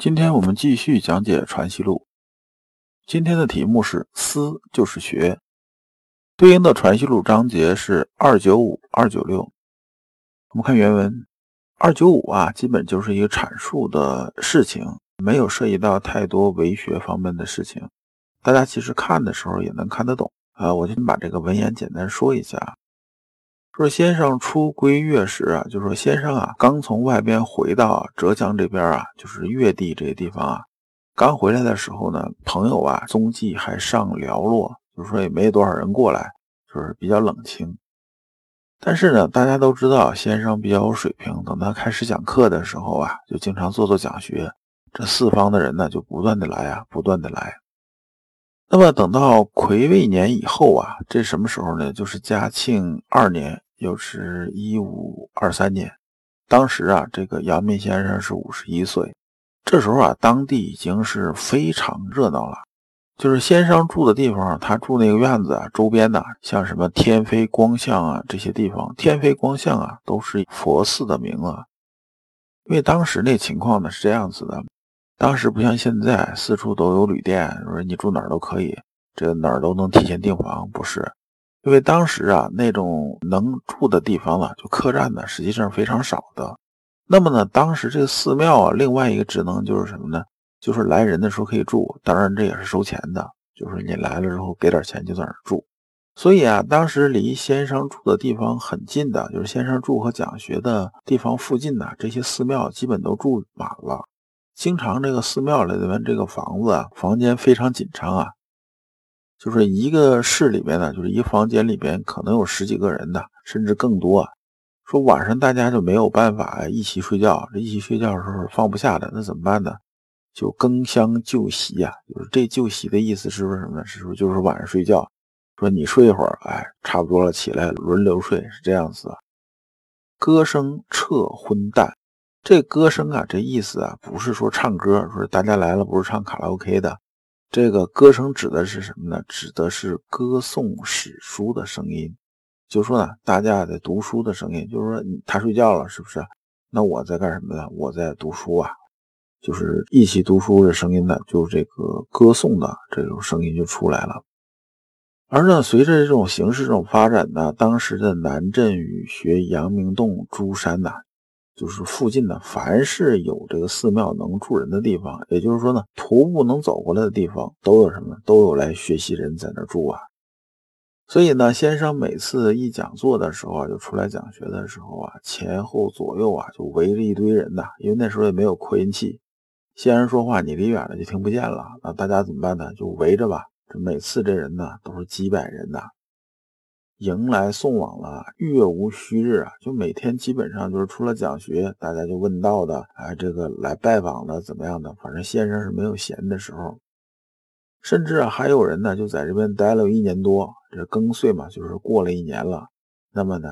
今天我们继续讲解《传习录》，今天的题目是“思就是学”，对应的《传习录》章节是二九五、二九六。我们看原文，二九五啊，基本就是一个阐述的事情，没有涉及到太多为学方面的事情，大家其实看的时候也能看得懂啊。我先把这个文言简单说一下。说先生出归越时啊，就说先生啊，刚从外边回到浙江这边啊，就是越地这个地方啊，刚回来的时候呢，朋友啊踪迹还尚寥落，就是说也没多少人过来，就是比较冷清。但是呢，大家都知道先生比较有水平，等他开始讲课的时候啊，就经常做做讲学，这四方的人呢就不断的来啊，不断的来。那么等到癸未年以后啊，这什么时候呢？就是嘉庆二年。又是一五二三年，当时啊，这个阳明先生是五十一岁。这时候啊，当地已经是非常热闹了。就是先生住的地方，他住那个院子啊，周边的像什么天妃光像啊这些地方，天妃光像啊都是佛寺的名啊。因为当时那情况呢是这样子的，当时不像现在四处都有旅店，说你住哪儿都可以，这哪儿都能提前订房，不是。因为当时啊，那种能住的地方呢，就客栈呢，实际上非常少的。那么呢，当时这个寺庙啊，另外一个职能就是什么呢？就是来人的时候可以住，当然这也是收钱的，就是你来了之后给点钱就在那儿住。所以啊，当时离先生住的地方很近的，就是先生住和讲学的地方附近的这些寺庙，基本都住满了。经常这个寺庙里面这个房子啊，房间非常紧张啊。就是一个室里边呢，就是一房间里边可能有十几个人的，甚至更多。说晚上大家就没有办法一起睡觉，这一起睡觉的时候放不下的，那怎么办呢？就更相就席呀。就是这就席的意思是不是什么呢？是不是就是晚上睡觉？说你睡一会儿，哎，差不多了，起来轮流睡，是这样子。歌声彻昏淡，这歌声啊，这意思啊，不是说唱歌，说大家来了不是唱卡拉 OK 的。这个歌声指的是什么呢？指的是歌颂史书的声音，就说呢，大家在读书的声音，就是说他睡觉了，是不是？那我在干什么呢？我在读书啊，就是一起读书的声音呢，就是这个歌颂的这种声音就出来了。而呢，随着这种形式这种发展呢，当时的南镇语学阳明洞诸山呐。就是附近呢，凡是有这个寺庙能住人的地方，也就是说呢，徒步能走过来的地方，都有什么？都有来学习人在那住啊。所以呢，先生每次一讲座的时候啊，就出来讲学的时候啊，前后左右啊，就围着一堆人呐。因为那时候也没有扩音器，先生说话你离远了就听不见了。那大家怎么办呢？就围着吧。这每次这人呢，都是几百人呐。迎来送往了，月无虚日啊，就每天基本上就是除了讲学，大家就问道的，哎，这个来拜访的怎么样的？反正先生是没有闲的时候，甚至啊还有人呢，就在这边待了一年多，这更岁嘛，就是过了一年了。那么呢，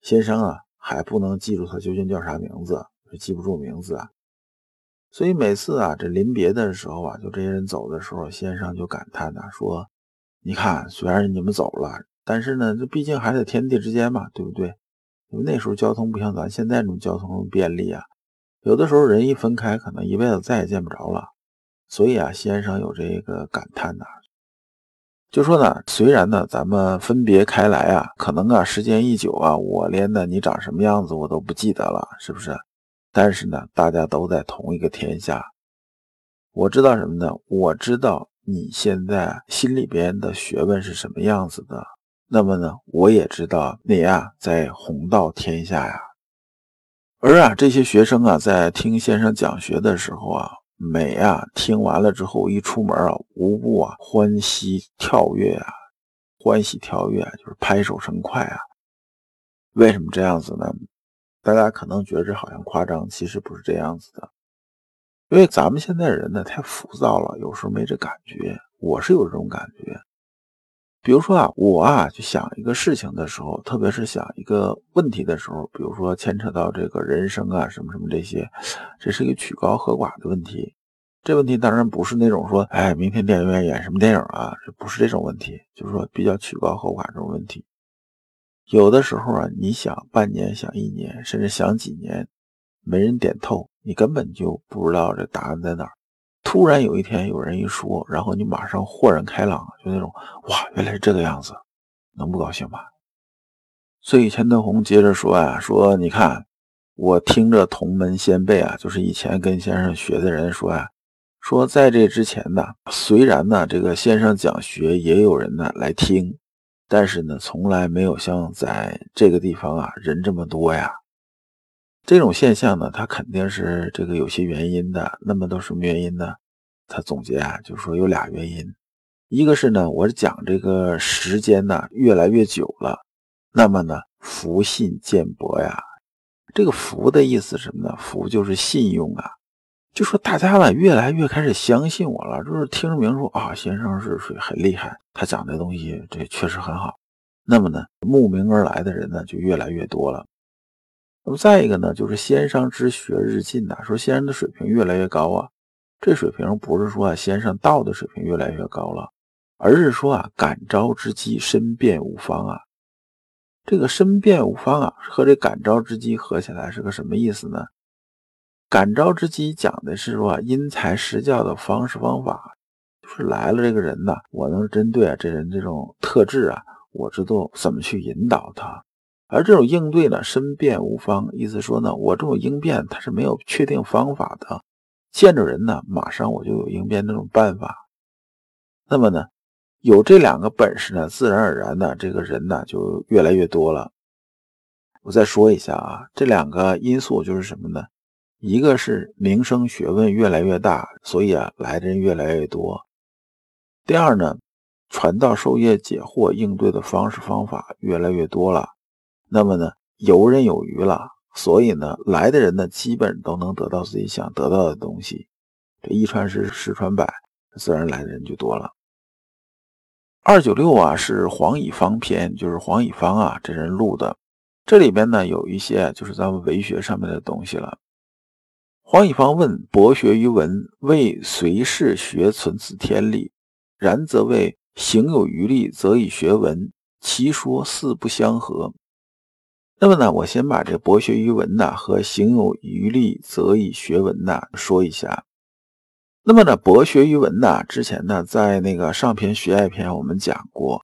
先生啊还不能记住他究竟叫啥名字，就记不住名字啊。所以每次啊这临别的时候啊，就这些人走的时候，先生就感叹呐，说：“你看，虽然你们走了。”但是呢，这毕竟还在天地之间嘛，对不对？因为那时候交通不像咱现在这种交通便利啊，有的时候人一分开，可能一辈子再也见不着了。所以啊，先生有这个感叹呐，就说呢，虽然呢咱们分别开来啊，可能啊时间一久啊，我连呢你长什么样子我都不记得了，是不是？但是呢，大家都在同一个天下，我知道什么呢？我知道你现在心里边的学问是什么样子的。那么呢，我也知道你啊，在弘道天下呀。而啊，这些学生啊，在听先生讲学的时候啊，每啊听完了之后，一出门啊，无不啊欢喜跳跃啊，欢喜跳跃，啊就是拍手称快啊。为什么这样子呢？大家可能觉着好像夸张，其实不是这样子的。因为咱们现在人呢太浮躁了，有时候没这感觉。我是有这种感觉。比如说啊，我啊就想一个事情的时候，特别是想一个问题的时候，比如说牵扯到这个人生啊什么什么这些，这是一个曲高和寡的问题。这问题当然不是那种说，哎，明天电影院演什么电影啊？这不是这种问题，就是说比较曲高和寡这种问题。有的时候啊，你想半年，想一年，甚至想几年，没人点透，你根本就不知道这答案在哪儿。突然有一天有人一说，然后你马上豁然开朗，就那种哇，原来是这个样子，能不高兴吗？所以钱德洪接着说啊，说你看，我听着同门先辈啊，就是以前跟先生学的人说啊，说在这之前呢，虽然呢这个先生讲学也有人呢来听，但是呢从来没有像在这个地方啊人这么多呀。这种现象呢，它肯定是这个有些原因的。那么都什么原因呢？他总结啊，就是说有俩原因，一个是呢，我讲这个时间呢越来越久了，那么呢，福信渐薄呀。这个福的意思是什么呢？福就是信用啊，就说大家呢越来越开始相信我了，就是听着名说啊，先生是属于很厉害，他讲的东西这确实很好。那么呢，慕名而来的人呢就越来越多了。那么再一个呢，就是先生之学日进呐，说先生的水平越来越高啊。这水平不是说啊先生道的水平越来越高了，而是说啊感召之机身变无方啊。这个身变无方啊和这感召之机合起来是个什么意思呢？感召之机讲的是说啊因材施教的方式方法，就是来了这个人呐，我能针对啊这人这种特质啊，我知道怎么去引导他。而这种应对呢，身变无方，意思说呢，我这种应变它是没有确定方法的，见着人呢，马上我就有应变那种办法。那么呢，有这两个本事呢，自然而然的这个人呢就越来越多了。我再说一下啊，这两个因素就是什么呢？一个是名声学问越来越大，所以啊来的人越来越多。第二呢，传道授业解惑应对的方式方法越来越多了。那么呢，游刃有余了，所以呢，来的人呢，基本都能得到自己想得到的东西。这一传十，十传百，自然来的人就多了。二九六啊，是黄以方篇，就是黄以方啊这人录的。这里边呢，有一些就是咱们文学上面的东西了。黄以方问：博学于文，为随事学存此天理；然则为行有余力，则以学文。其说四不相合。那么呢，我先把这博学于文呐和行有余力则以学文呐说一下。那么呢，博学于文呐，之前呢在那个上篇学爱篇我们讲过，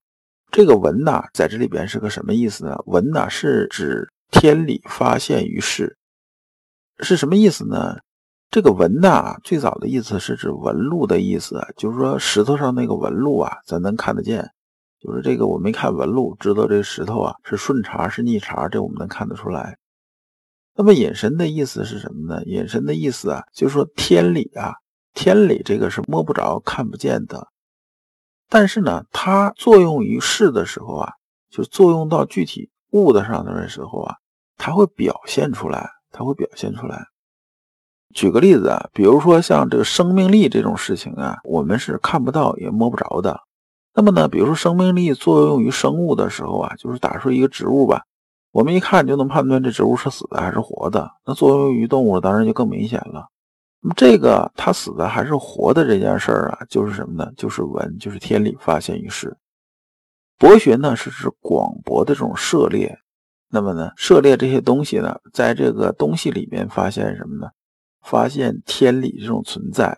这个文呐在这里边是个什么意思呢？文呐是指天理发现于世，是什么意思呢？这个文呐最早的意思是指纹路的意思，就是说石头上那个纹路啊，咱能看得见。就是这个，我没看纹路，知道这石头啊是顺茬是逆茬，这我们能看得出来。那么隐身的意思是什么呢？隐身的意思啊，就是说天理啊，天理这个是摸不着、看不见的，但是呢，它作用于事的时候啊，就作用到具体物的上头的时候啊，它会表现出来，它会表现出来。举个例子啊，比如说像这个生命力这种事情啊，我们是看不到也摸不着的。那么呢，比如说生命力作用于生物的时候啊，就是打出一个植物吧，我们一看就能判断这植物是死的还是活的。那作用于动物当然就更明显了。那么这个它死的还是活的这件事儿啊，就是什么呢？就是文，就是天理发现于世。博学呢是指广博的这种涉猎。那么呢，涉猎这些东西呢，在这个东西里面发现什么呢？发现天理这种存在。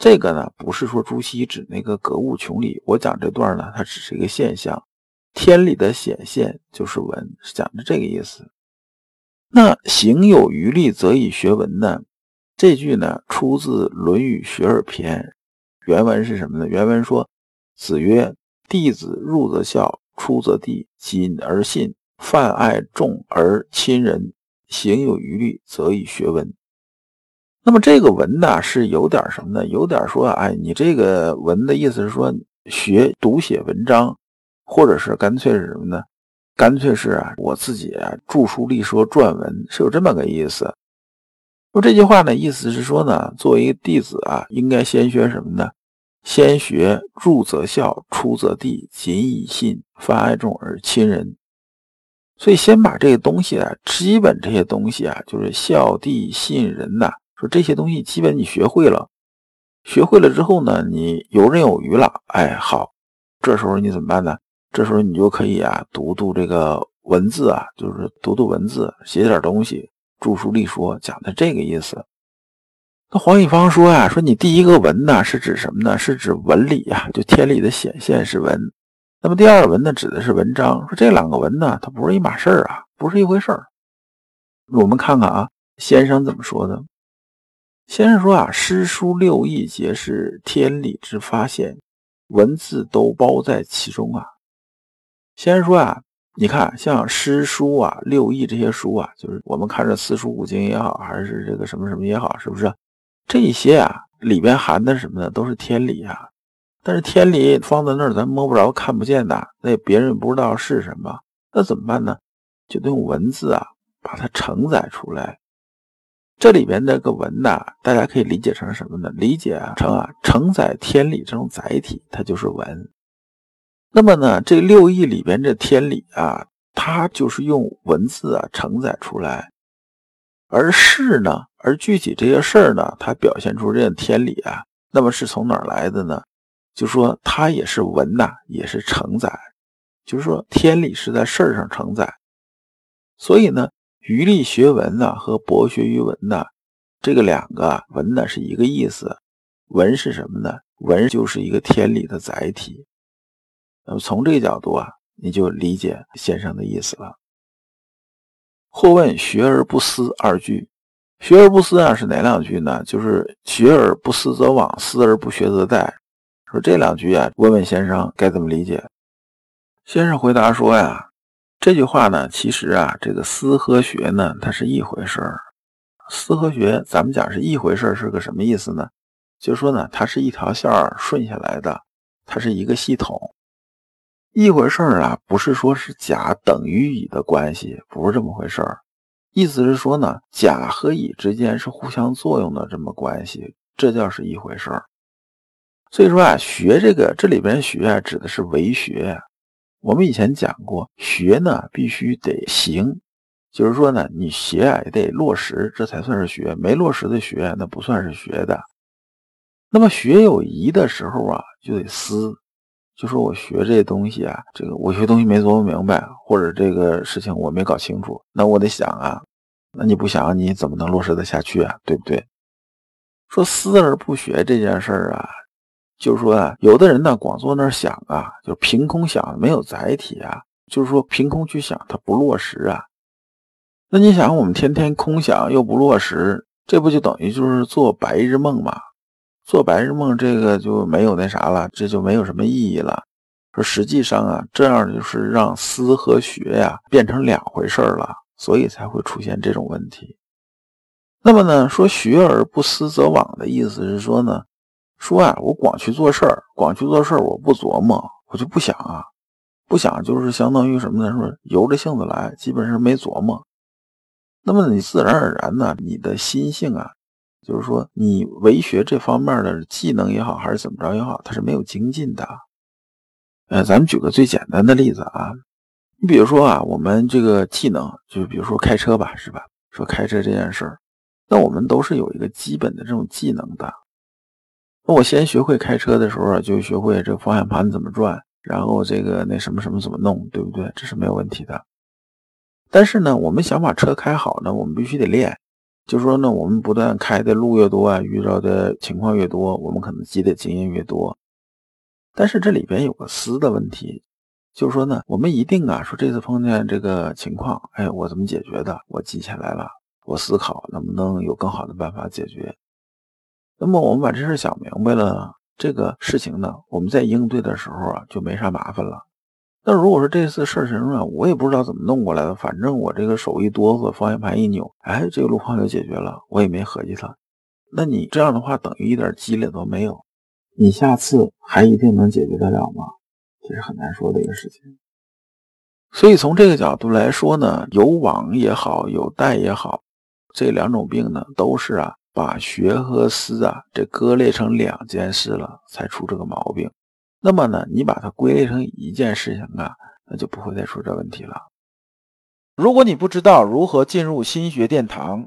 这个呢，不是说朱熹指那个格物穷理。我讲这段呢，它只是一个现象，天理的显现就是文，是讲的这个意思。那行有余力，则以学文呢？这句呢，出自《论语·学而篇》，原文是什么呢？原文说：“子曰，弟子入则孝，出则弟，谨而信，泛爱众而亲仁，行有余力，则以学文。”那么这个文呢，是有点什么呢？有点说，哎，你这个文的意思是说学读写文章，或者是干脆是什么呢？干脆是啊，我自己啊著书立说撰文，是有这么个意思。说这句话呢，意思是说呢，作为弟子啊，应该先学什么呢？先学入则孝，出则弟，谨以信，泛爱众而亲仁。所以先把这个东西啊，基本这些东西啊，就是孝弟信仁呐，说这些东西基本你学会了，学会了之后呢，你游刃有余了，哎，好，这时候你怎么办呢？这时候你就可以啊，读读这个文字啊，就是读读文字，写点东西。著书立说讲的这个意思，那黄一方说呀，说你第一个文呢是指什么呢？是指文理呀，就天理的显现是文。那么第二文呢，指的是文章。说这两个文呢，它不是一码事儿啊，不是一回事儿。我们看看啊，先生怎么说的？先生说啊，诗书六艺皆是天理之发现，文字都包在其中啊。先生说啊。你看，像诗书啊、六艺这些书啊，就是我们看着四书五经也好，还是这个什么什么也好，是不是？这些啊里边含的什么呢？都是天理啊。但是天理放在那儿，咱摸不着、看不见的，那别人不知道是什么，那怎么办呢？就得用文字啊把它承载出来。这里边这个文呐，大家可以理解成什么呢？理解成啊承载天理这种载体，它就是文。那么呢，这六艺里边这天理啊，它就是用文字啊承载出来，而事呢，而具体这些事儿呢，它表现出这天理啊，那么是从哪儿来的呢？就说它也是文呐，也是承载，就是说天理是在事儿上承载。所以呢，余力学文呢和博学于文呢，这个两个文呢是一个意思。文是什么呢？文就是一个天理的载体。那么从这个角度啊，你就理解先生的意思了。或问“学而不思”二句，“学而不思”啊是哪两句呢？就是“学而不思则罔，思而不学则殆”。说这两句啊，问问先生该怎么理解？先生回答说呀，这句话呢，其实啊，这个思和学呢，它是一回事儿。思和学，咱们讲是一回事儿，是个什么意思呢？就说呢，它是一条线儿顺下来的，它是一个系统。一回事儿啊，不是说是甲等于乙的关系，不是这么回事儿。意思是说呢，甲和乙之间是互相作用的这么关系，这叫是一回事儿。所以说啊，学这个这里边学啊，指的是为学。我们以前讲过，学呢必须得行，就是说呢，你学啊也得落实，这才算是学。没落实的学，那不算是学的。那么学有疑的时候啊，就得思。就说我学这东西啊，这个我学东西没琢磨明白，或者这个事情我没搞清楚，那我得想啊，那你不想你怎么能落实得下去啊？对不对？说思而不学这件事儿啊，就是说啊，有的人呢光坐那儿想啊，就凭空想，没有载体啊，就是说凭空去想，他不落实啊。那你想，我们天天空想又不落实，这不就等于就是做白日梦吗？做白日梦，这个就没有那啥了，这就没有什么意义了。说实际上啊，这样就是让思和学呀变成两回事了，所以才会出现这种问题。那么呢，说学而不思则罔的意思是说呢，说啊，我光去做事儿，光去做事儿，我不琢磨，我就不想啊，不想就是相当于什么呢？说由着性子来，基本上没琢磨。那么你自然而然呢，你的心性啊。就是说，你为学这方面的技能也好，还是怎么着也好，它是没有精进的。呃，咱们举个最简单的例子啊，你比如说啊，我们这个技能，就比如说开车吧，是吧？说开车这件事儿，那我们都是有一个基本的这种技能的。那我先学会开车的时候，就学会这个方向盘怎么转，然后这个那什么什么怎么弄，对不对？这是没有问题的。但是呢，我们想把车开好呢，我们必须得练。就说呢，我们不断开的路越多啊，遇到的情况越多，我们可能积的经验越多。但是这里边有个思的问题，就是说呢，我们一定啊，说这次碰见这个情况，哎，我怎么解决的？我记下来了，我思考能不能有更好的办法解决。那么我们把这事想明白了，这个事情呢，我们在应对的时候啊，就没啥麻烦了。那如果说这次事情啊，我也不知道怎么弄过来的，反正我这个手一哆嗦，方向盘一扭，哎，这个路况就解决了，我也没合计它。那你这样的话，等于一点积累都没有，你下次还一定能解决得了吗？这是很难说的一个事情。所以从这个角度来说呢，有网也好，有带也好，这两种病呢，都是啊把学和思啊这割裂成两件事了，才出这个毛病。那么呢，你把它归类成一件事情啊，那就不会再出这问题了。如果你不知道如何进入心学殿堂，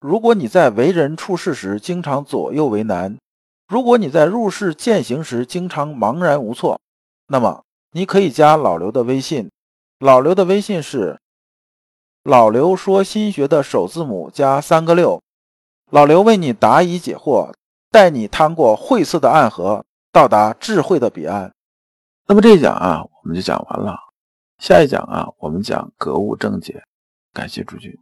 如果你在为人处事时经常左右为难，如果你在入世践行时经常茫然无措，那么你可以加老刘的微信。老刘的微信是老刘说心学的首字母加三个六。老刘为你答疑解惑，带你趟过晦涩的暗河，到达智慧的彼岸。那么这一讲啊，我们就讲完了。下一讲啊，我们讲格物正解。感谢诸君。